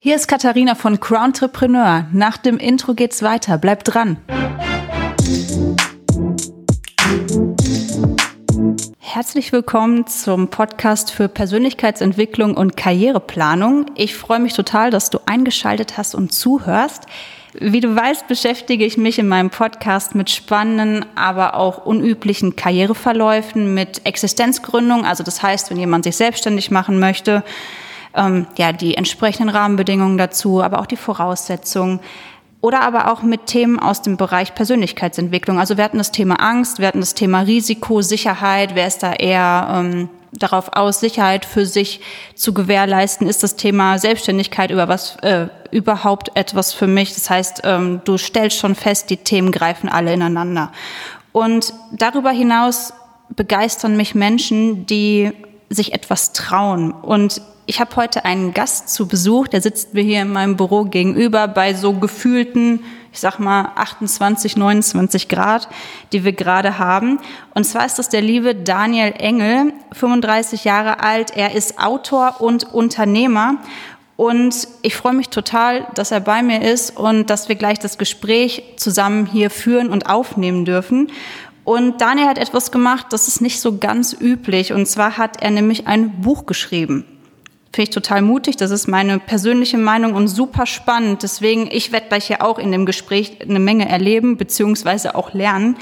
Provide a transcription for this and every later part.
Hier ist Katharina von Crowntrepreneur. Nach dem Intro geht's weiter. Bleibt dran. Herzlich willkommen zum Podcast für Persönlichkeitsentwicklung und Karriereplanung. Ich freue mich total, dass du eingeschaltet hast und zuhörst. Wie du weißt, beschäftige ich mich in meinem Podcast mit spannenden, aber auch unüblichen Karriereverläufen, mit Existenzgründung. Also das heißt, wenn jemand sich selbstständig machen möchte, ähm, ja, die entsprechenden Rahmenbedingungen dazu, aber auch die Voraussetzungen. Oder aber auch mit Themen aus dem Bereich Persönlichkeitsentwicklung. Also wir hatten das Thema Angst, wir hatten das Thema Risiko, Sicherheit. Wer ist da eher ähm, darauf aus, Sicherheit für sich zu gewährleisten? Ist das Thema Selbstständigkeit über was äh, überhaupt etwas für mich? Das heißt, ähm, du stellst schon fest, die Themen greifen alle ineinander. Und darüber hinaus begeistern mich Menschen, die sich etwas trauen. Und ich habe heute einen Gast zu Besuch, der sitzt mir hier in meinem Büro gegenüber bei so gefühlten, ich sag mal 28, 29 Grad, die wir gerade haben. Und zwar ist das der liebe Daniel Engel, 35 Jahre alt. Er ist Autor und Unternehmer. Und ich freue mich total, dass er bei mir ist und dass wir gleich das Gespräch zusammen hier führen und aufnehmen dürfen. Und Daniel hat etwas gemacht, das ist nicht so ganz üblich. Und zwar hat er nämlich ein Buch geschrieben. Finde ich total mutig. Das ist meine persönliche Meinung und super spannend. Deswegen, ich werde gleich hier auch in dem Gespräch eine Menge erleben, beziehungsweise auch lernen.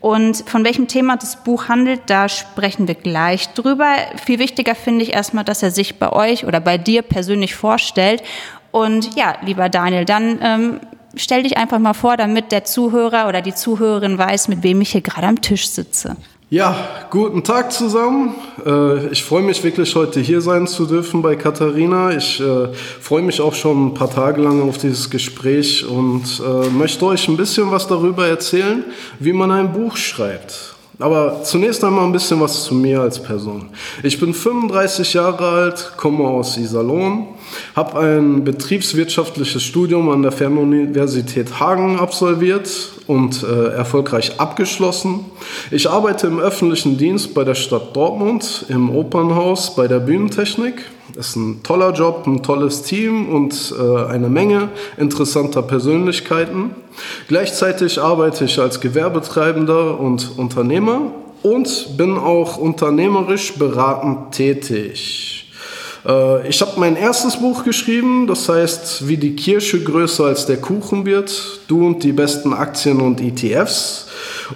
Und von welchem Thema das Buch handelt, da sprechen wir gleich drüber. Viel wichtiger finde ich erstmal, dass er sich bei euch oder bei dir persönlich vorstellt. Und ja, lieber Daniel, dann ähm, stell dich einfach mal vor, damit der Zuhörer oder die Zuhörerin weiß, mit wem ich hier gerade am Tisch sitze. Ja, guten Tag zusammen. Äh, ich freue mich wirklich, heute hier sein zu dürfen bei Katharina. Ich äh, freue mich auch schon ein paar Tage lang auf dieses Gespräch und äh, möchte euch ein bisschen was darüber erzählen, wie man ein Buch schreibt. Aber zunächst einmal ein bisschen was zu mir als Person. Ich bin 35 Jahre alt, komme aus Iserlohn, habe ein betriebswirtschaftliches Studium an der Fernuniversität Hagen absolviert und äh, erfolgreich abgeschlossen. Ich arbeite im öffentlichen Dienst bei der Stadt Dortmund, im Opernhaus, bei der Bühnentechnik ist ein toller Job, ein tolles Team und äh, eine Menge interessanter Persönlichkeiten. Gleichzeitig arbeite ich als Gewerbetreibender und Unternehmer und bin auch unternehmerisch beratend tätig. Äh, ich habe mein erstes Buch geschrieben, das heißt, wie die Kirsche größer als der Kuchen wird, du und die besten Aktien und ETFs.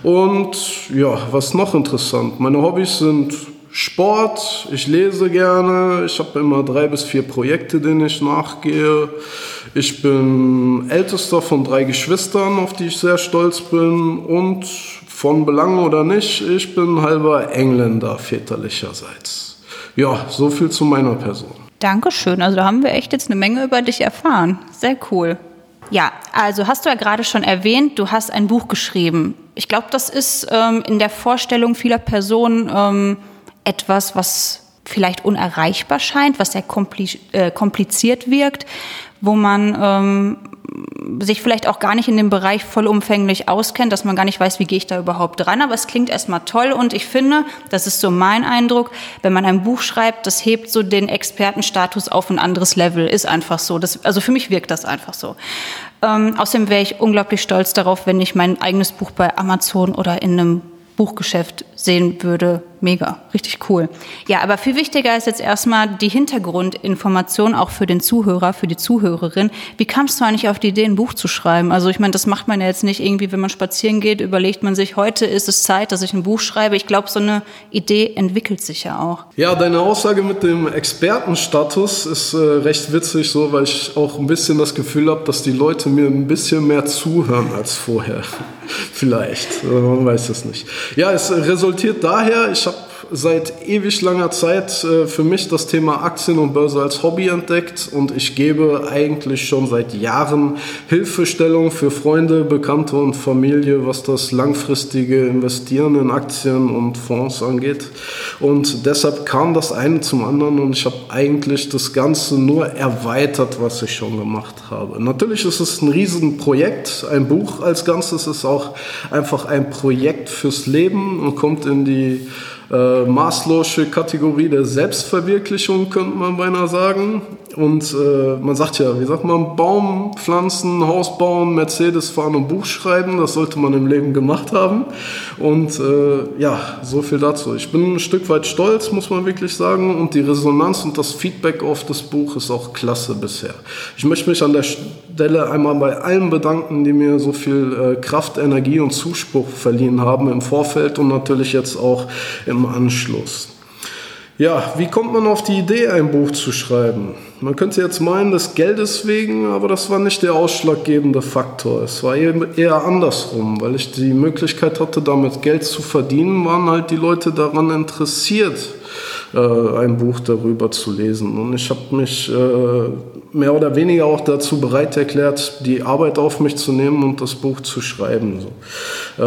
Und ja, was noch interessant, meine Hobbys sind Sport, ich lese gerne, ich habe immer drei bis vier Projekte, denen ich nachgehe. Ich bin ältester von drei Geschwistern, auf die ich sehr stolz bin. Und von Belang oder nicht, ich bin halber Engländer väterlicherseits. Ja, so viel zu meiner Person. Dankeschön. Also da haben wir echt jetzt eine Menge über dich erfahren. Sehr cool. Ja, also hast du ja gerade schon erwähnt, du hast ein Buch geschrieben. Ich glaube, das ist ähm, in der Vorstellung vieler Personen ähm, etwas, was vielleicht unerreichbar scheint, was sehr äh, kompliziert wirkt, wo man ähm, sich vielleicht auch gar nicht in dem Bereich vollumfänglich auskennt, dass man gar nicht weiß, wie gehe ich da überhaupt dran. Aber es klingt erstmal toll und ich finde, das ist so mein Eindruck, wenn man ein Buch schreibt, das hebt so den Expertenstatus auf ein anderes Level, ist einfach so. Das, also für mich wirkt das einfach so. Ähm, außerdem wäre ich unglaublich stolz darauf, wenn ich mein eigenes Buch bei Amazon oder in einem Buchgeschäft sehen würde, mega, richtig cool. Ja, aber viel wichtiger ist jetzt erstmal die Hintergrundinformation auch für den Zuhörer, für die Zuhörerin. Wie kamst du eigentlich auf die Idee, ein Buch zu schreiben? Also ich meine, das macht man ja jetzt nicht irgendwie, wenn man spazieren geht, überlegt man sich, heute ist es Zeit, dass ich ein Buch schreibe. Ich glaube, so eine Idee entwickelt sich ja auch. Ja, deine Aussage mit dem Expertenstatus ist äh, recht witzig, so, weil ich auch ein bisschen das Gefühl habe, dass die Leute mir ein bisschen mehr zuhören als vorher. Vielleicht, man weiß es nicht. Ja, es resultiert daher, ich habe seit ewig langer Zeit äh, für mich das Thema Aktien und Börse als Hobby entdeckt und ich gebe eigentlich schon seit Jahren Hilfestellung für Freunde, Bekannte und Familie, was das langfristige Investieren in Aktien und Fonds angeht. Und deshalb kam das eine zum anderen und ich habe eigentlich das Ganze nur erweitert, was ich schon gemacht habe. Natürlich ist es ein Riesenprojekt, ein Buch als Ganzes ist auch einfach ein Projekt fürs Leben und kommt in die äh, maßlose Kategorie der Selbstverwirklichung, könnte man beinahe sagen. Und äh, man sagt ja, wie sagt man, Baum pflanzen, Haus bauen, Mercedes fahren und Buch schreiben, das sollte man im Leben gemacht haben. Und äh, ja, so viel dazu. Ich bin ein Stück weit stolz, muss man wirklich sagen. Und die Resonanz und das Feedback auf das Buch ist auch klasse bisher. Ich möchte mich an der Stelle einmal bei allen bedanken, die mir so viel äh, Kraft, Energie und Zuspruch verliehen haben im Vorfeld und natürlich jetzt auch im Anschluss. Ja, wie kommt man auf die Idee, ein Buch zu schreiben? Man könnte jetzt meinen, des Geldes wegen, aber das war nicht der ausschlaggebende Faktor. Es war eher andersrum, weil ich die Möglichkeit hatte, damit Geld zu verdienen, waren halt die Leute daran interessiert, ein Buch darüber zu lesen. Und ich habe mich äh, mehr oder weniger auch dazu bereit erklärt, die Arbeit auf mich zu nehmen und das Buch zu schreiben. Äh,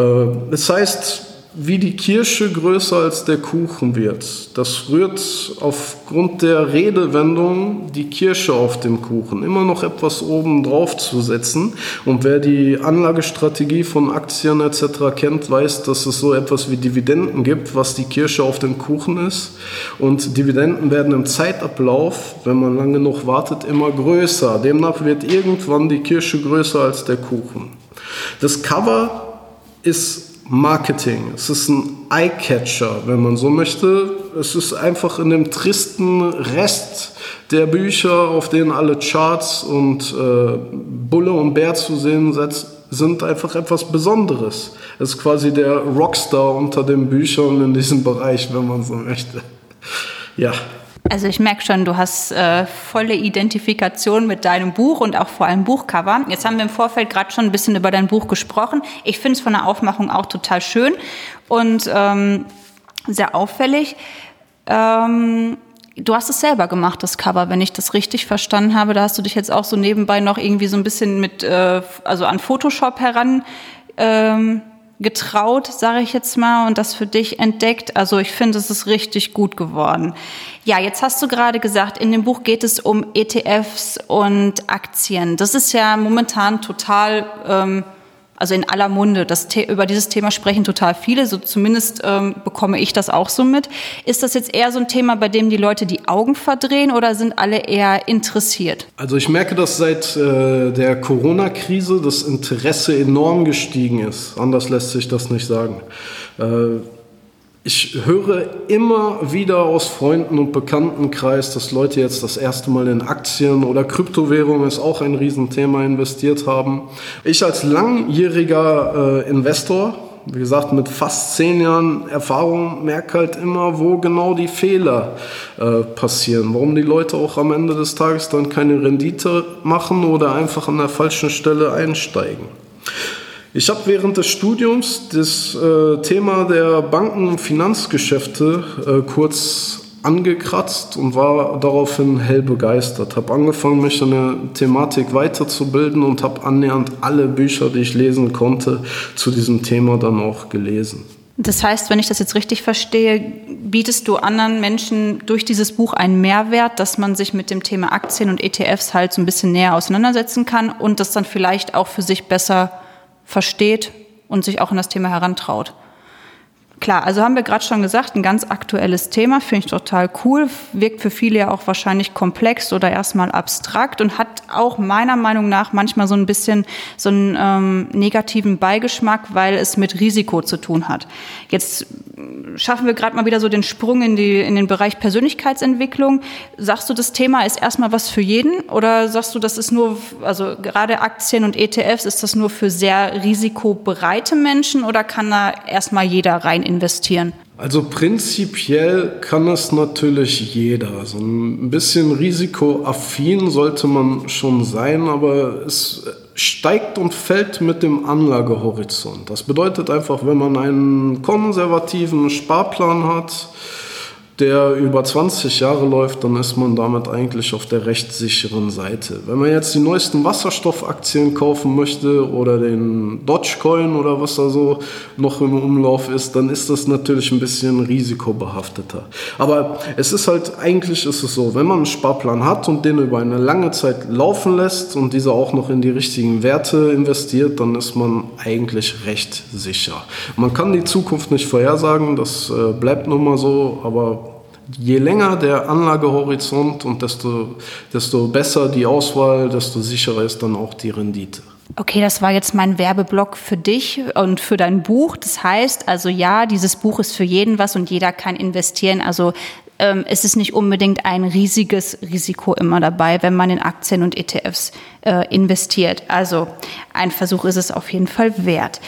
das heißt, wie die Kirsche größer als der Kuchen wird. Das rührt aufgrund der Redewendung die Kirsche auf dem Kuchen immer noch etwas oben drauf zu setzen. Und wer die Anlagestrategie von Aktien etc. kennt, weiß, dass es so etwas wie Dividenden gibt, was die Kirsche auf dem Kuchen ist. Und Dividenden werden im Zeitablauf, wenn man lange genug wartet, immer größer. Demnach wird irgendwann die Kirsche größer als der Kuchen. Das Cover ist Marketing. Es ist ein Eye-Catcher, wenn man so möchte. Es ist einfach in dem tristen Rest der Bücher, auf denen alle Charts und äh, Bulle und Bär zu sehen sind, einfach etwas Besonderes. Es ist quasi der Rockstar unter den Büchern in diesem Bereich, wenn man so möchte. Ja. Also ich merke schon, du hast äh, volle Identifikation mit deinem Buch und auch vor allem Buchcover. Jetzt haben wir im Vorfeld gerade schon ein bisschen über dein Buch gesprochen. Ich finde es von der Aufmachung auch total schön und ähm, sehr auffällig. Ähm, du hast es selber gemacht, das Cover, wenn ich das richtig verstanden habe. Da hast du dich jetzt auch so nebenbei noch irgendwie so ein bisschen mit, äh, also an Photoshop heran. Ähm, getraut, sage ich jetzt mal, und das für dich entdeckt. Also ich finde, es ist richtig gut geworden. Ja, jetzt hast du gerade gesagt, in dem Buch geht es um ETFs und Aktien. Das ist ja momentan total ähm, also in aller Munde. Das, über dieses Thema sprechen total viele, so zumindest ähm, bekomme ich das auch so mit. Ist das jetzt eher so ein Thema, bei dem die Leute die Augen verdrehen oder sind alle eher interessiert? Also ich merke, dass seit äh, der Corona-Krise das Interesse enorm gestiegen ist. Anders lässt sich das nicht sagen. Äh, ich höre immer wieder aus Freunden und Bekanntenkreis, dass Leute jetzt das erste Mal in Aktien oder Kryptowährungen ist auch ein Riesenthema investiert haben. Ich als langjähriger äh, Investor, wie gesagt, mit fast zehn Jahren Erfahrung merke halt immer, wo genau die Fehler äh, passieren. Warum die Leute auch am Ende des Tages dann keine Rendite machen oder einfach an der falschen Stelle einsteigen. Ich habe während des Studiums das äh, Thema der Banken- und Finanzgeschäfte äh, kurz angekratzt und war daraufhin hell begeistert. Habe angefangen, mich in der Thematik weiterzubilden und habe annähernd alle Bücher, die ich lesen konnte, zu diesem Thema dann auch gelesen. Das heißt, wenn ich das jetzt richtig verstehe, bietest du anderen Menschen durch dieses Buch einen Mehrwert, dass man sich mit dem Thema Aktien und ETFs halt so ein bisschen näher auseinandersetzen kann und das dann vielleicht auch für sich besser versteht und sich auch in das Thema herantraut. Klar, also haben wir gerade schon gesagt, ein ganz aktuelles Thema, finde ich total cool, wirkt für viele ja auch wahrscheinlich komplex oder erstmal abstrakt und hat auch meiner Meinung nach manchmal so ein bisschen so einen ähm, negativen Beigeschmack, weil es mit Risiko zu tun hat. Jetzt schaffen wir gerade mal wieder so den Sprung in, die, in den Bereich Persönlichkeitsentwicklung. Sagst du, das Thema ist erstmal was für jeden oder sagst du, das ist nur, also gerade Aktien und ETFs, ist das nur für sehr risikobereite Menschen oder kann da erstmal jeder rein investieren? Also prinzipiell kann es natürlich jeder. So ein bisschen risikoaffin sollte man schon sein, aber es steigt und fällt mit dem Anlagehorizont. Das bedeutet einfach, wenn man einen konservativen Sparplan hat, der über 20 Jahre läuft, dann ist man damit eigentlich auf der recht sicheren Seite. Wenn man jetzt die neuesten Wasserstoffaktien kaufen möchte oder den Dogecoin oder was da so noch im Umlauf ist, dann ist das natürlich ein bisschen risikobehafteter. Aber es ist halt, eigentlich ist es so, wenn man einen Sparplan hat und den über eine lange Zeit laufen lässt und dieser auch noch in die richtigen Werte investiert, dann ist man eigentlich recht sicher. Man kann die Zukunft nicht vorhersagen, das äh, bleibt nun mal so, aber je länger der Anlagehorizont und desto, desto besser die Auswahl, desto sicherer ist dann auch die Rendite. Okay, das war jetzt mein Werbeblock für dich und für dein Buch. Das heißt also ja, dieses Buch ist für jeden was und jeder kann investieren. Also ähm, es ist nicht unbedingt ein riesiges Risiko immer dabei, wenn man in Aktien und ETFs äh, investiert. Also ein Versuch ist es auf jeden Fall wert.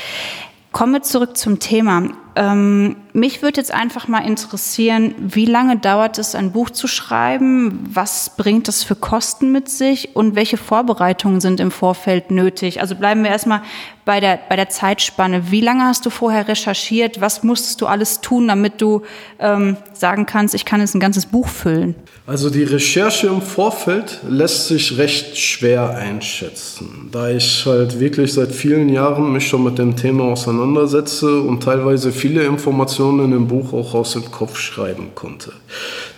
Kommen wir zurück zum Thema. Ähm, mich würde jetzt einfach mal interessieren, wie lange dauert es, ein Buch zu schreiben? Was bringt das für Kosten mit sich? Und welche Vorbereitungen sind im Vorfeld nötig? Also bleiben wir erstmal bei der, bei der Zeitspanne. Wie lange hast du vorher recherchiert? Was musstest du alles tun, damit du ähm, sagen kannst, ich kann jetzt ein ganzes Buch füllen? Also die Recherche im Vorfeld lässt sich recht schwer einschätzen, da ich halt wirklich seit vielen Jahren mich schon mit dem Thema auseinandersetze und teilweise viele Informationen in dem Buch auch aus dem Kopf schreiben konnte.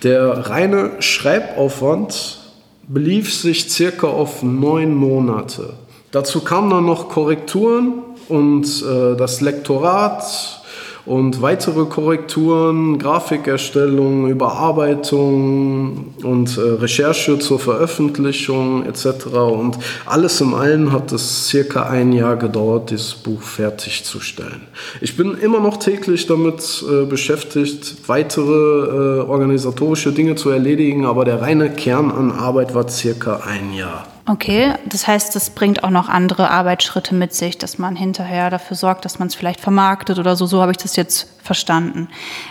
Der reine Schreibaufwand belief sich circa auf neun Monate. Dazu kamen dann noch Korrekturen und äh, das Lektorat und weitere Korrekturen, Grafikerstellung, Überarbeitung und äh, Recherche zur Veröffentlichung etc. Und alles im allen hat es circa ein Jahr gedauert, dieses Buch fertigzustellen. Ich bin immer noch täglich damit äh, beschäftigt, weitere äh, organisatorische Dinge zu erledigen, aber der reine Kern an Arbeit war circa ein Jahr. Okay, das heißt, das bringt auch noch andere Arbeitsschritte mit sich, dass man hinterher dafür sorgt, dass man es vielleicht vermarktet oder so. So habe ich das jetzt verstanden.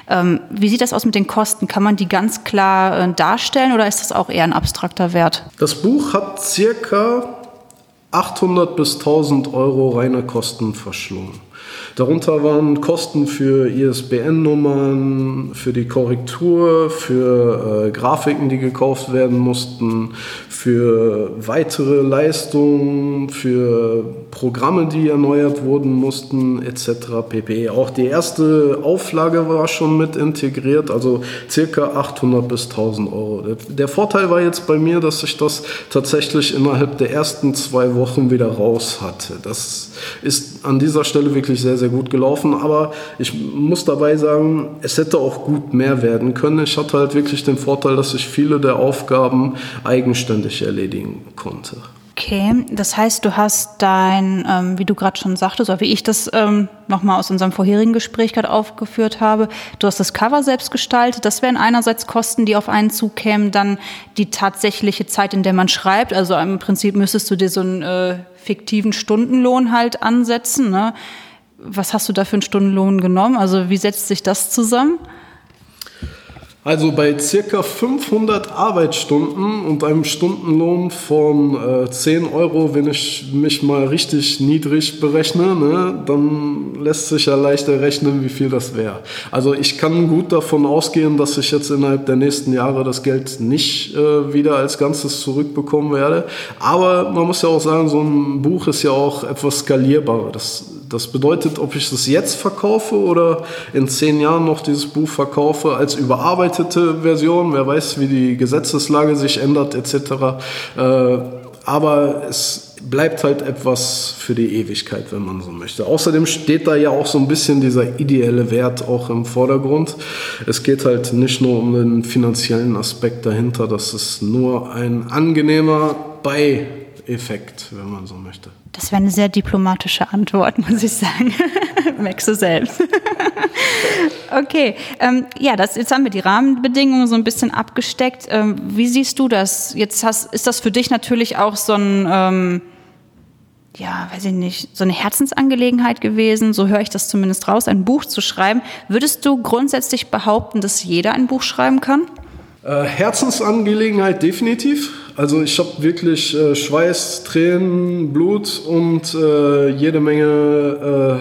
Ähm, wie sieht das aus mit den Kosten? Kann man die ganz klar äh, darstellen oder ist das auch eher ein abstrakter Wert? Das Buch hat circa 800 bis 1000 Euro reine Kosten verschlungen. Darunter waren Kosten für ISBN-Nummern, für die Korrektur, für äh, Grafiken, die gekauft werden mussten, für weitere Leistungen, für Programme, die erneuert wurden mussten, etc. pp. Auch die erste Auflage war schon mit integriert, also circa 800 bis 1000 Euro. Der Vorteil war jetzt bei mir, dass ich das tatsächlich innerhalb der ersten zwei Wochen wieder raus hatte. Das ist an dieser Stelle wirklich sehr, sehr gut gelaufen, aber ich muss dabei sagen, es hätte auch gut mehr werden können. Ich hatte halt wirklich den Vorteil, dass ich viele der Aufgaben eigenständig erledigen konnte. Okay, das heißt, du hast dein, ähm, wie du gerade schon sagtest, oder wie ich das ähm, nochmal aus unserem vorherigen Gespräch gerade aufgeführt habe, du hast das Cover selbst gestaltet. Das wären einerseits Kosten, die auf einen zukämen, dann die tatsächliche Zeit, in der man schreibt. Also im Prinzip müsstest du dir so einen äh, fiktiven Stundenlohn halt ansetzen. Ne? Was hast du da für einen Stundenlohn genommen? Also wie setzt sich das zusammen? Also bei circa 500 Arbeitsstunden und einem Stundenlohn von äh, 10 Euro, wenn ich mich mal richtig niedrig berechne, ne, dann lässt sich ja leichter rechnen, wie viel das wäre. Also ich kann gut davon ausgehen, dass ich jetzt innerhalb der nächsten Jahre das Geld nicht äh, wieder als Ganzes zurückbekommen werde. Aber man muss ja auch sagen, so ein Buch ist ja auch etwas skalierbarer. Das das bedeutet, ob ich es jetzt verkaufe oder in zehn Jahren noch dieses Buch verkaufe als überarbeitete Version, wer weiß, wie die Gesetzeslage sich ändert etc. Äh, aber es bleibt halt etwas für die Ewigkeit, wenn man so möchte. Außerdem steht da ja auch so ein bisschen dieser ideelle Wert auch im Vordergrund. Es geht halt nicht nur um den finanziellen Aspekt dahinter, das ist nur ein angenehmer Bei Effekt, wenn man so möchte. Das wäre eine sehr diplomatische Antwort, muss ich sagen. Merkst du selbst. okay, ähm, ja, das, jetzt haben wir die Rahmenbedingungen so ein bisschen abgesteckt. Ähm, wie siehst du das? Jetzt hast, ist das für dich natürlich auch so ein, ähm, ja, weiß ich nicht, so eine Herzensangelegenheit gewesen, so höre ich das zumindest raus, ein Buch zu schreiben. Würdest du grundsätzlich behaupten, dass jeder ein Buch schreiben kann? Äh, Herzensangelegenheit definitiv. Also ich habe wirklich äh, Schweiß, Tränen, Blut und äh, jede Menge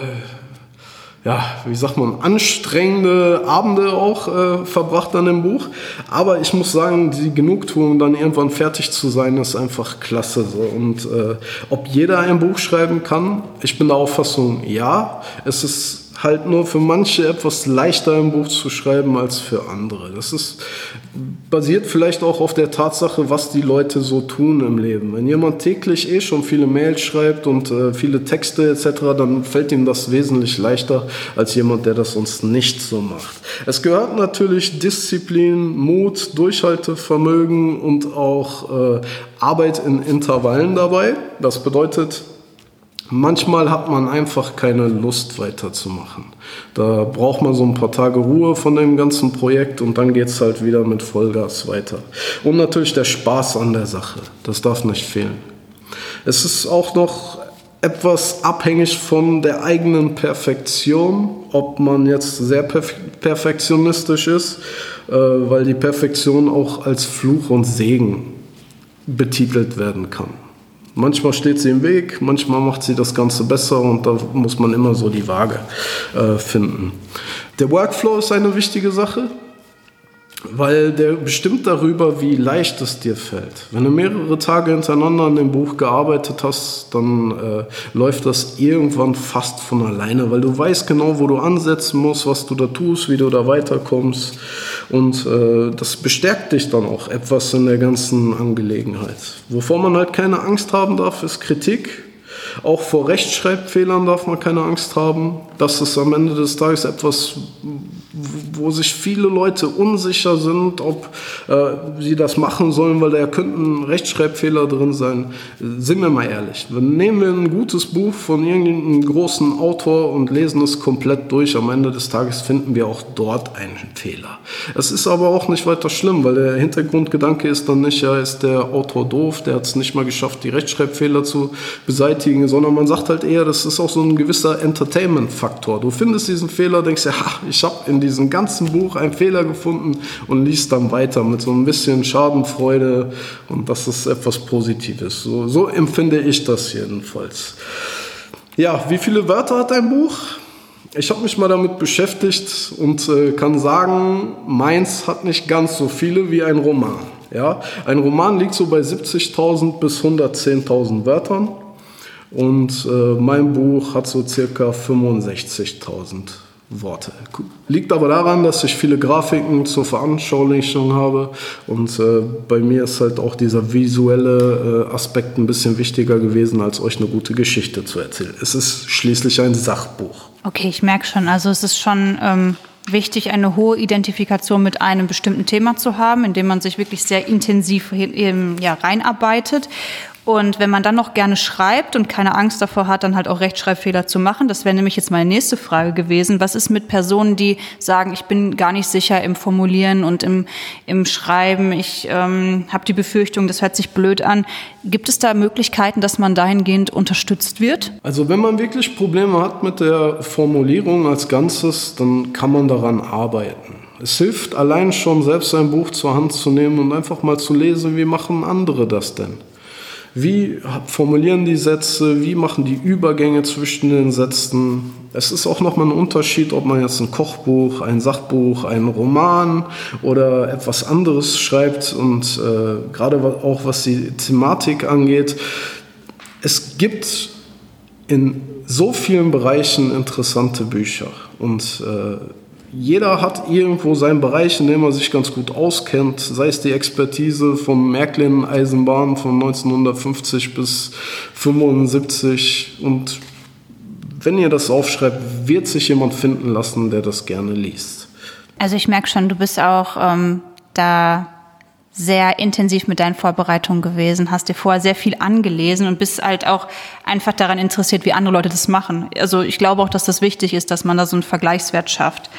ja, wie sagt man, anstrengende Abende auch äh, verbracht an dem Buch. Aber ich muss sagen, die Genugtuung, dann irgendwann fertig zu sein, ist einfach klasse. So. Und äh, ob jeder ein Buch schreiben kann, ich bin der Auffassung, ja. Es ist halt nur für manche etwas leichter ein Buch zu schreiben als für andere. Das ist basiert vielleicht auch auf der Tatsache, was die Leute so tun im Leben. Wenn jemand täglich eh schon viele Mails schreibt und äh, viele Texte etc., dann fällt ihm das wesentlich leichter als jemand, der das sonst nicht so macht. Es gehört natürlich Disziplin, Mut, Durchhaltevermögen und auch äh, Arbeit in Intervallen dabei. Das bedeutet, Manchmal hat man einfach keine Lust weiterzumachen. Da braucht man so ein paar Tage Ruhe von dem ganzen Projekt und dann geht es halt wieder mit Vollgas weiter. Und natürlich der Spaß an der Sache, das darf nicht fehlen. Es ist auch noch etwas abhängig von der eigenen Perfektion, ob man jetzt sehr perfektionistisch ist, äh, weil die Perfektion auch als Fluch und Segen betitelt werden kann. Manchmal steht sie im Weg, manchmal macht sie das Ganze besser und da muss man immer so die Waage äh, finden. Der Workflow ist eine wichtige Sache weil der bestimmt darüber, wie leicht es dir fällt. Wenn du mehrere Tage hintereinander an dem Buch gearbeitet hast, dann äh, läuft das irgendwann fast von alleine, weil du weißt genau, wo du ansetzen musst, was du da tust, wie du da weiterkommst. Und äh, das bestärkt dich dann auch etwas in der ganzen Angelegenheit. Wovor man halt keine Angst haben darf, ist Kritik. Auch vor Rechtschreibfehlern darf man keine Angst haben. Das ist am Ende des Tages etwas, wo sich viele Leute unsicher sind, ob äh, sie das machen sollen, weil da könnten Rechtschreibfehler drin sein. Sind wir mal ehrlich. Nehmen wir ein gutes Buch von irgendeinem großen Autor und lesen es komplett durch. Am Ende des Tages finden wir auch dort einen Fehler. Es ist aber auch nicht weiter schlimm, weil der Hintergrundgedanke ist dann nicht, ja, ist der Autor doof, der hat es nicht mal geschafft, die Rechtschreibfehler zu beseitigen, sondern man sagt halt eher, das ist auch so ein gewisser Entertainment-Faktor. Du findest diesen Fehler, denkst ja, ich habe in diesem ganzen Buch einen Fehler gefunden und liest dann weiter mit so ein bisschen Schadenfreude und das ist etwas Positives. So, so empfinde ich das jedenfalls. Ja, wie viele Wörter hat ein Buch? Ich habe mich mal damit beschäftigt und äh, kann sagen, meins hat nicht ganz so viele wie ein Roman. Ja, ein Roman liegt so bei 70.000 bis 110.000 Wörtern und äh, mein Buch hat so circa 65.000 Worte. Liegt aber daran, dass ich viele Grafiken zur Veranschaulichung habe und äh, bei mir ist halt auch dieser visuelle äh, Aspekt ein bisschen wichtiger gewesen, als euch eine gute Geschichte zu erzählen. Es ist schließlich ein Sachbuch. Okay, ich merke schon, also es ist schon ähm, wichtig, eine hohe Identifikation mit einem bestimmten Thema zu haben, in dem man sich wirklich sehr intensiv hin, ja, reinarbeitet. Und wenn man dann noch gerne schreibt und keine Angst davor hat, dann halt auch Rechtschreibfehler zu machen, das wäre nämlich jetzt meine nächste Frage gewesen. Was ist mit Personen, die sagen, ich bin gar nicht sicher im Formulieren und im, im Schreiben, ich ähm, habe die Befürchtung, das hört sich blöd an. Gibt es da Möglichkeiten, dass man dahingehend unterstützt wird? Also wenn man wirklich Probleme hat mit der Formulierung als Ganzes, dann kann man daran arbeiten. Es hilft allein schon, selbst ein Buch zur Hand zu nehmen und einfach mal zu lesen, wie machen andere das denn? Wie formulieren die Sätze? Wie machen die Übergänge zwischen den Sätzen? Es ist auch nochmal ein Unterschied, ob man jetzt ein Kochbuch, ein Sachbuch, einen Roman oder etwas anderes schreibt und äh, gerade auch was die Thematik angeht. Es gibt in so vielen Bereichen interessante Bücher und äh, jeder hat irgendwo seinen Bereich, in dem er sich ganz gut auskennt, sei es die Expertise vom Märklin-Eisenbahn von 1950 bis 75 und wenn ihr das aufschreibt, wird sich jemand finden lassen, der das gerne liest. Also ich merke schon, du bist auch ähm, da sehr intensiv mit deinen Vorbereitungen gewesen, hast dir vorher sehr viel angelesen und bist halt auch einfach daran interessiert, wie andere Leute das machen. Also ich glaube auch, dass das wichtig ist, dass man da so einen Vergleichswert schafft.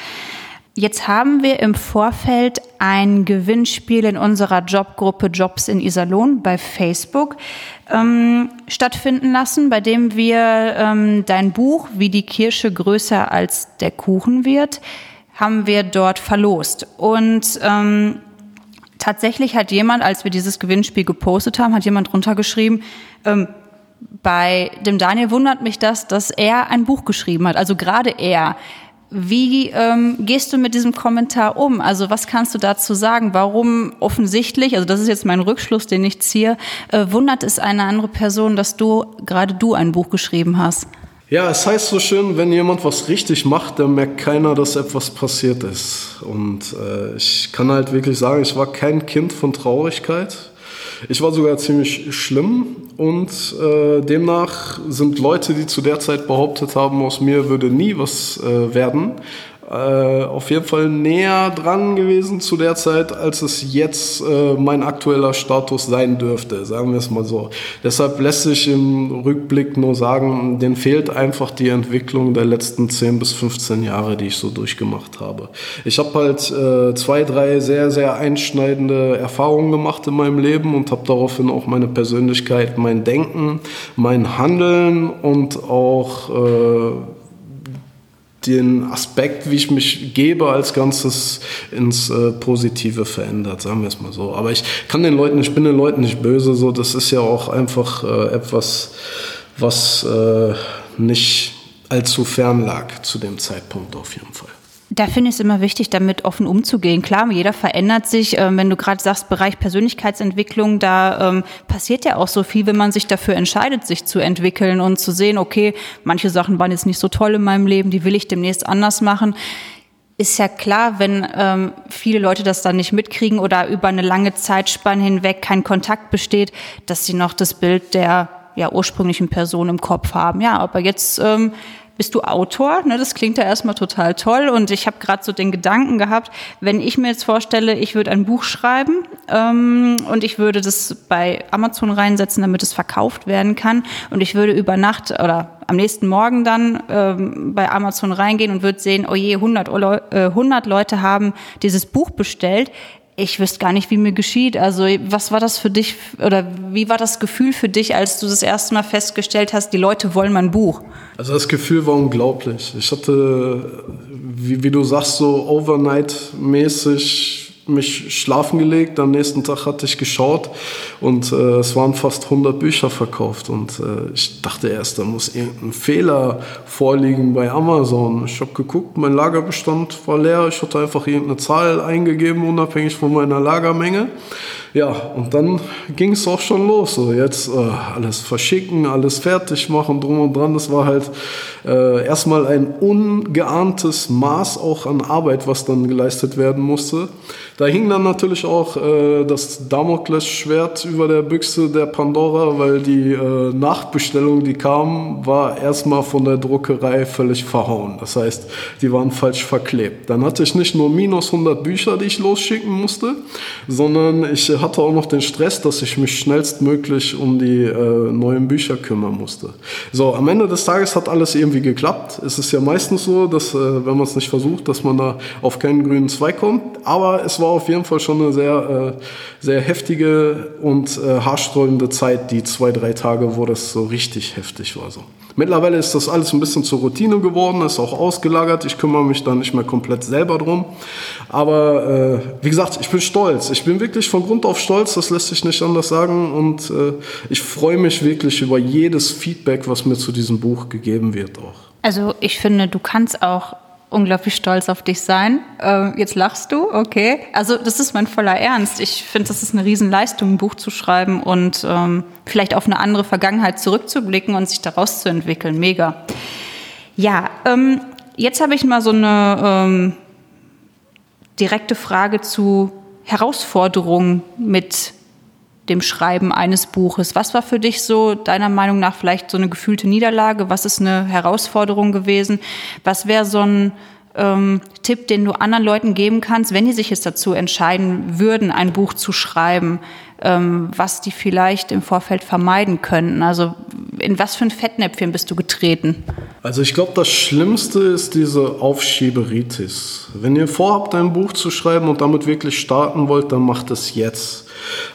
Jetzt haben wir im Vorfeld ein Gewinnspiel in unserer Jobgruppe Jobs in Iserlohn bei Facebook ähm, stattfinden lassen, bei dem wir ähm, dein Buch, wie die Kirsche größer als der Kuchen wird, haben wir dort verlost. Und ähm, tatsächlich hat jemand, als wir dieses Gewinnspiel gepostet haben, hat jemand drunter geschrieben, ähm, bei dem Daniel wundert mich das, dass er ein Buch geschrieben hat, also gerade er. Wie ähm, gehst du mit diesem Kommentar um? Also was kannst du dazu sagen? Warum offensichtlich, also das ist jetzt mein Rückschluss, den ich ziehe, äh, wundert es eine andere Person, dass du gerade du ein Buch geschrieben hast? Ja, es heißt so schön, wenn jemand was richtig macht, dann merkt keiner, dass etwas passiert ist. Und äh, ich kann halt wirklich sagen, ich war kein Kind von Traurigkeit. Ich war sogar ziemlich schlimm und äh, demnach sind Leute, die zu der Zeit behauptet haben, aus mir würde nie was äh, werden, äh, auf jeden Fall näher dran gewesen zu der Zeit, als es jetzt äh, mein aktueller Status sein dürfte, sagen wir es mal so. Deshalb lässt sich im Rückblick nur sagen, denen fehlt einfach die Entwicklung der letzten 10 bis 15 Jahre, die ich so durchgemacht habe. Ich habe halt äh, zwei, drei sehr, sehr einschneidende Erfahrungen gemacht in meinem Leben und habe daraufhin auch meine Persönlichkeit, mein Denken, mein Handeln und auch äh, den Aspekt, wie ich mich gebe als Ganzes ins äh, Positive verändert, sagen wir es mal so. Aber ich kann den Leuten, ich bin den Leuten nicht böse, so das ist ja auch einfach äh, etwas, was äh, nicht allzu fern lag zu dem Zeitpunkt auf jeden Fall. Da finde ich es immer wichtig, damit offen umzugehen. Klar, jeder verändert sich. Ähm, wenn du gerade sagst, Bereich Persönlichkeitsentwicklung, da ähm, passiert ja auch so viel, wenn man sich dafür entscheidet, sich zu entwickeln und zu sehen, okay, manche Sachen waren jetzt nicht so toll in meinem Leben, die will ich demnächst anders machen. Ist ja klar, wenn ähm, viele Leute das dann nicht mitkriegen oder über eine lange Zeitspanne hinweg kein Kontakt besteht, dass sie noch das Bild der ja, ursprünglichen Person im Kopf haben. Ja, aber jetzt ähm, bist du Autor? Ne, das klingt ja erstmal total toll. Und ich habe gerade so den Gedanken gehabt, wenn ich mir jetzt vorstelle, ich würde ein Buch schreiben ähm, und ich würde das bei Amazon reinsetzen, damit es verkauft werden kann. Und ich würde über Nacht oder am nächsten Morgen dann ähm, bei Amazon reingehen und würde sehen, oh je, 100, äh, 100 Leute haben dieses Buch bestellt ich wüsste gar nicht, wie mir geschieht. Also was war das für dich oder wie war das Gefühl für dich, als du das erste Mal festgestellt hast, die Leute wollen mein Buch? Also das Gefühl war unglaublich. Ich hatte, wie, wie du sagst, so overnight-mäßig mich schlafen gelegt, am nächsten Tag hatte ich geschaut und äh, es waren fast 100 Bücher verkauft und äh, ich dachte erst, da muss irgendein Fehler vorliegen bei Amazon. Ich habe geguckt, mein Lagerbestand war leer, ich hatte einfach irgendeine Zahl eingegeben, unabhängig von meiner Lagermenge. Ja, und dann ging es auch schon los. So jetzt äh, alles verschicken, alles fertig machen, drum und dran. Das war halt äh, erstmal ein ungeahntes Maß auch an Arbeit, was dann geleistet werden musste. Da hing dann natürlich auch äh, das Damoklesschwert über der Büchse der Pandora, weil die äh, Nachbestellung, die kam, war erstmal von der Druckerei völlig verhauen. Das heißt, die waren falsch verklebt. Dann hatte ich nicht nur minus 100 Bücher, die ich losschicken musste, sondern ich hatte auch noch den Stress, dass ich mich schnellstmöglich um die äh, neuen Bücher kümmern musste. So, am Ende des Tages hat alles irgendwie geklappt. Es ist ja meistens so, dass, äh, wenn man es nicht versucht, dass man da auf keinen grünen Zweig kommt. Aber es war auf jeden Fall schon eine sehr, äh, sehr heftige und äh, haarsträubende Zeit, die zwei, drei Tage, wo das so richtig heftig war. So. Mittlerweile ist das alles ein bisschen zur Routine geworden, ist auch ausgelagert. Ich kümmere mich da nicht mehr komplett selber drum. Aber äh, wie gesagt, ich bin stolz. Ich bin wirklich von Grund auf stolz, das lässt sich nicht anders sagen. Und äh, ich freue mich wirklich über jedes Feedback, was mir zu diesem Buch gegeben wird auch. Also ich finde, du kannst auch unglaublich stolz auf dich sein. Äh, jetzt lachst du, okay. Also das ist mein voller Ernst. Ich finde, das ist eine Riesenleistung, ein Buch zu schreiben und ähm, vielleicht auf eine andere Vergangenheit zurückzublicken und sich daraus zu entwickeln. Mega. Ja, ähm, jetzt habe ich mal so eine ähm, direkte Frage zu Herausforderungen mit dem Schreiben eines Buches. Was war für dich so deiner Meinung nach vielleicht so eine gefühlte Niederlage? Was ist eine Herausforderung gewesen? Was wäre so ein ähm, Tipp, den du anderen Leuten geben kannst, wenn die sich jetzt dazu entscheiden würden, ein Buch zu schreiben, ähm, was die vielleicht im Vorfeld vermeiden könnten? Also in was für ein Fettnäpfchen bist du getreten? Also ich glaube, das Schlimmste ist diese Aufschieberitis. Wenn ihr vorhabt, ein Buch zu schreiben und damit wirklich starten wollt, dann macht es jetzt.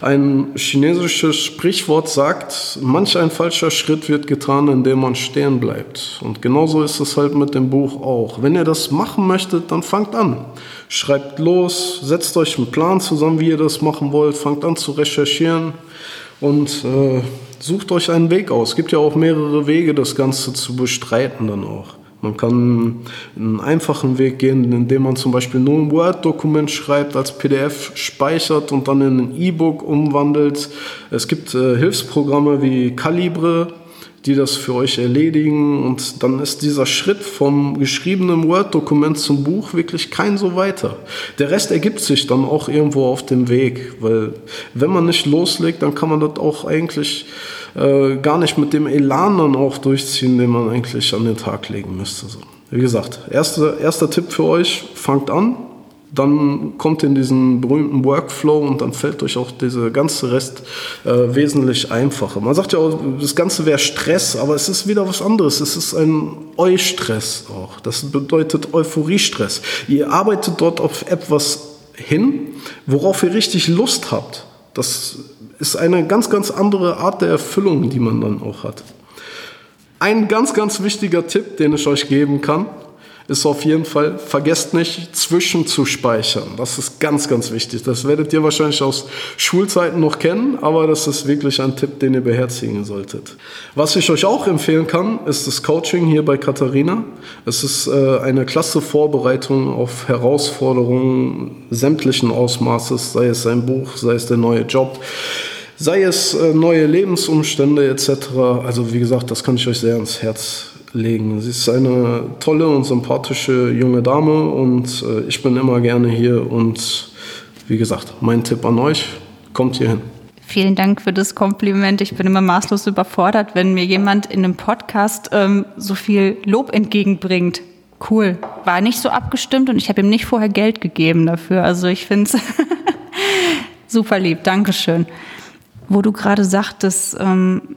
Ein chinesisches Sprichwort sagt, manch ein falscher Schritt wird getan, indem man stehen bleibt. Und genauso ist es halt mit dem Buch auch. Wenn ihr das machen möchtet, dann fangt an. Schreibt los, setzt euch einen Plan zusammen, wie ihr das machen wollt, fangt an zu recherchieren und äh, sucht euch einen Weg aus. Es gibt ja auch mehrere Wege, das Ganze zu bestreiten dann auch. Man kann einen einfachen Weg gehen, indem man zum Beispiel nur ein Word-Dokument schreibt, als PDF speichert und dann in ein E-Book umwandelt. Es gibt äh, Hilfsprogramme wie Calibre, die das für euch erledigen und dann ist dieser Schritt vom geschriebenen Word-Dokument zum Buch wirklich kein so weiter. Der Rest ergibt sich dann auch irgendwo auf dem Weg, weil wenn man nicht loslegt, dann kann man das auch eigentlich äh, gar nicht mit dem Elan dann auch durchziehen, den man eigentlich an den Tag legen müsste. So. Wie gesagt, erster, erster Tipp für euch, fangt an, dann kommt in diesen berühmten Workflow und dann fällt euch auch dieser ganze Rest äh, wesentlich einfacher. Man sagt ja auch, das Ganze wäre Stress, aber es ist wieder was anderes. Es ist ein Eu-Stress auch. Das bedeutet Euphoriestress. Ihr arbeitet dort auf etwas hin, worauf ihr richtig Lust habt. Das ist eine ganz, ganz andere Art der Erfüllung, die man dann auch hat. Ein ganz, ganz wichtiger Tipp, den ich euch geben kann, ist auf jeden Fall, vergesst nicht, zwischenzuspeichern. Das ist ganz, ganz wichtig. Das werdet ihr wahrscheinlich aus Schulzeiten noch kennen, aber das ist wirklich ein Tipp, den ihr beherzigen solltet. Was ich euch auch empfehlen kann, ist das Coaching hier bei Katharina. Es ist äh, eine klasse Vorbereitung auf Herausforderungen sämtlichen Ausmaßes, sei es ein Buch, sei es der neue Job sei es äh, neue Lebensumstände etc. Also wie gesagt, das kann ich euch sehr ans Herz legen. Sie ist eine tolle und sympathische junge Dame und äh, ich bin immer gerne hier und wie gesagt, mein Tipp an euch, kommt hier hin. Vielen Dank für das Kompliment. Ich bin immer maßlos überfordert, wenn mir jemand in einem Podcast ähm, so viel Lob entgegenbringt. Cool. War nicht so abgestimmt und ich habe ihm nicht vorher Geld gegeben dafür. Also ich finde es super lieb. Dankeschön. Wo du gerade sagtest, ähm,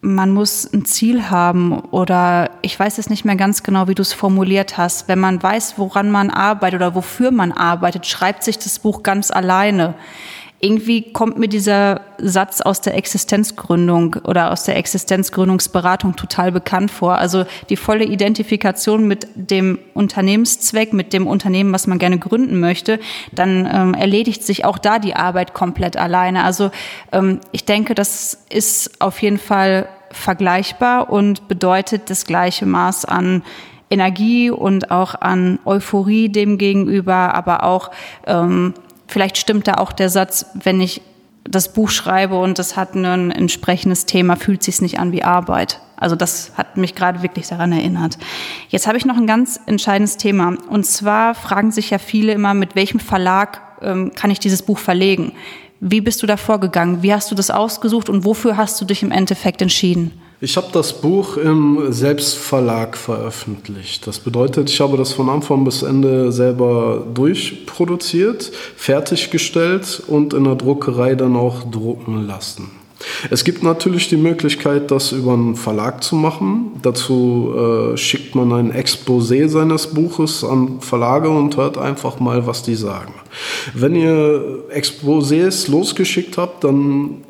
man muss ein Ziel haben oder ich weiß es nicht mehr ganz genau, wie du es formuliert hast. Wenn man weiß, woran man arbeitet oder wofür man arbeitet, schreibt sich das Buch ganz alleine. Irgendwie kommt mir dieser Satz aus der Existenzgründung oder aus der Existenzgründungsberatung total bekannt vor. Also die volle Identifikation mit dem Unternehmenszweck, mit dem Unternehmen, was man gerne gründen möchte, dann ähm, erledigt sich auch da die Arbeit komplett alleine. Also ähm, ich denke, das ist auf jeden Fall vergleichbar und bedeutet das gleiche Maß an Energie und auch an Euphorie dem gegenüber, aber auch ähm, vielleicht stimmt da auch der Satz, wenn ich das Buch schreibe und das hat ein entsprechendes Thema, fühlt sich nicht an wie Arbeit. Also das hat mich gerade wirklich daran erinnert. Jetzt habe ich noch ein ganz entscheidendes Thema. Und zwar fragen sich ja viele immer, mit welchem Verlag ähm, kann ich dieses Buch verlegen? Wie bist du da vorgegangen? Wie hast du das ausgesucht und wofür hast du dich im Endeffekt entschieden? Ich habe das Buch im Selbstverlag veröffentlicht. Das bedeutet, ich habe das von Anfang bis Ende selber durchproduziert, fertiggestellt und in der Druckerei dann auch drucken lassen. Es gibt natürlich die Möglichkeit, das über einen Verlag zu machen. Dazu äh, schickt man ein Exposé seines Buches an Verlage und hört einfach mal, was die sagen. Wenn ihr Exposés losgeschickt habt, dann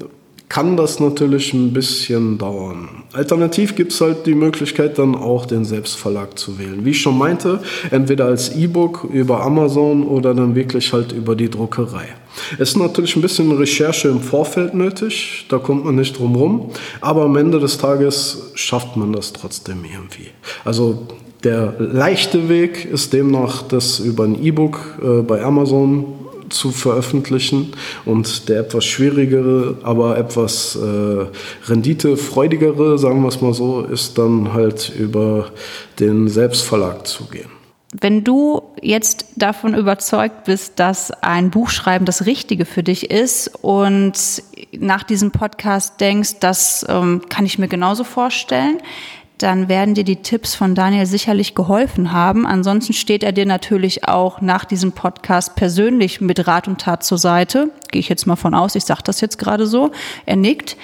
kann das natürlich ein bisschen dauern. Alternativ gibt es halt die Möglichkeit, dann auch den Selbstverlag zu wählen. Wie ich schon meinte, entweder als E-Book über Amazon oder dann wirklich halt über die Druckerei. Es ist natürlich ein bisschen Recherche im Vorfeld nötig, da kommt man nicht drum rum, aber am Ende des Tages schafft man das trotzdem irgendwie. Also der leichte Weg ist demnach, das über ein E-Book äh, bei Amazon zu veröffentlichen und der etwas schwierigere, aber etwas äh, renditefreudigere, sagen wir es mal so, ist dann halt über den Selbstverlag zu gehen. Wenn du jetzt davon überzeugt bist, dass ein Buchschreiben das Richtige für dich ist und nach diesem Podcast denkst, das ähm, kann ich mir genauso vorstellen, dann werden dir die Tipps von Daniel sicherlich geholfen haben. Ansonsten steht er dir natürlich auch nach diesem Podcast persönlich mit Rat und Tat zur Seite. Gehe ich jetzt mal von aus, ich sage das jetzt gerade so. Er nickt.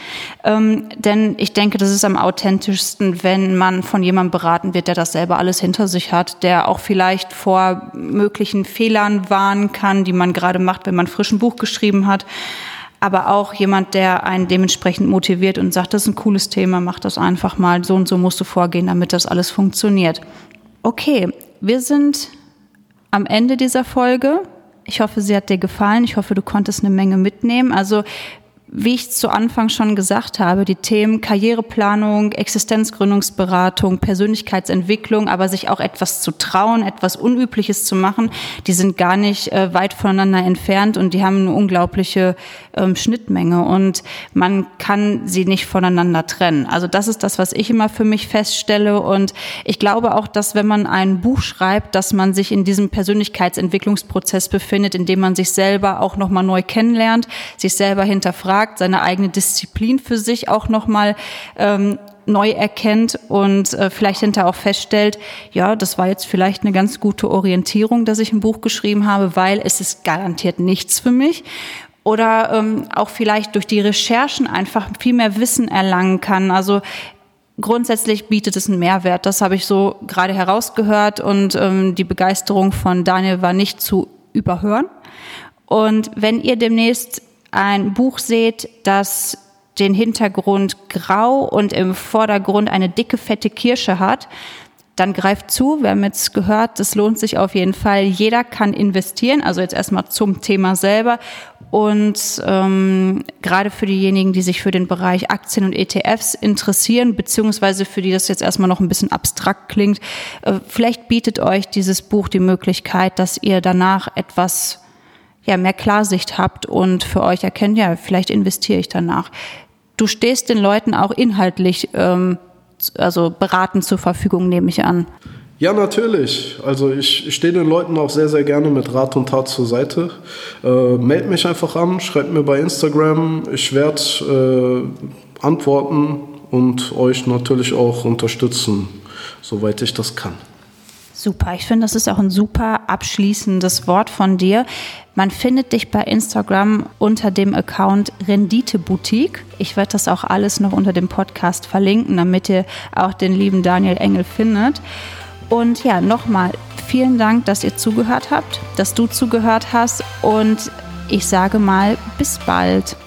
Ähm, denn ich denke, das ist am authentischsten, wenn man von jemandem beraten wird, der das selber alles hinter sich hat, der auch vielleicht vor möglichen Fehlern warnen kann, die man gerade macht, wenn man frisch ein Buch geschrieben hat aber auch jemand, der einen dementsprechend motiviert und sagt, das ist ein cooles Thema, mach das einfach mal, so und so musst du vorgehen, damit das alles funktioniert. Okay, wir sind am Ende dieser Folge. Ich hoffe, sie hat dir gefallen. Ich hoffe, du konntest eine Menge mitnehmen. Also wie ich zu Anfang schon gesagt habe, die Themen Karriereplanung, Existenzgründungsberatung, Persönlichkeitsentwicklung, aber sich auch etwas zu trauen, etwas Unübliches zu machen, die sind gar nicht äh, weit voneinander entfernt und die haben eine unglaubliche ähm, Schnittmenge und man kann sie nicht voneinander trennen. Also das ist das, was ich immer für mich feststelle und ich glaube auch, dass wenn man ein Buch schreibt, dass man sich in diesem Persönlichkeitsentwicklungsprozess befindet, in dem man sich selber auch nochmal neu kennenlernt, sich selber hinterfragt, hinterfragt, seine eigene Disziplin für sich auch nochmal ähm, neu erkennt und äh, vielleicht hinterher auch feststellt, ja, das war jetzt vielleicht eine ganz gute Orientierung, dass ich ein Buch geschrieben habe, weil es ist garantiert nichts für mich. Oder ähm, auch vielleicht durch die Recherchen einfach viel mehr Wissen erlangen kann. Also grundsätzlich bietet es einen Mehrwert. Das habe ich so gerade herausgehört und ähm, die Begeisterung von Daniel war nicht zu überhören. Und wenn ihr demnächst ein Buch seht, das den Hintergrund grau und im Vordergrund eine dicke, fette Kirsche hat, dann greift zu. Wir haben jetzt gehört, das lohnt sich auf jeden Fall. Jeder kann investieren, also jetzt erstmal zum Thema selber. Und ähm, gerade für diejenigen, die sich für den Bereich Aktien und ETFs interessieren, beziehungsweise für die das jetzt erstmal noch ein bisschen abstrakt klingt, äh, vielleicht bietet euch dieses Buch die Möglichkeit, dass ihr danach etwas ja, mehr Klarsicht habt und für euch erkennt, ja, vielleicht investiere ich danach. Du stehst den Leuten auch inhaltlich, ähm, also beratend zur Verfügung, nehme ich an. Ja, natürlich. Also ich stehe den Leuten auch sehr, sehr gerne mit Rat und Tat zur Seite. Äh, meld mich einfach an, schreibt mir bei Instagram. Ich werde äh, antworten und euch natürlich auch unterstützen, soweit ich das kann. Super, ich finde, das ist auch ein super abschließendes Wort von dir. Man findet dich bei Instagram unter dem Account Rendite Boutique. Ich werde das auch alles noch unter dem Podcast verlinken, damit ihr auch den lieben Daniel Engel findet. Und ja, nochmal vielen Dank, dass ihr zugehört habt, dass du zugehört hast und ich sage mal bis bald.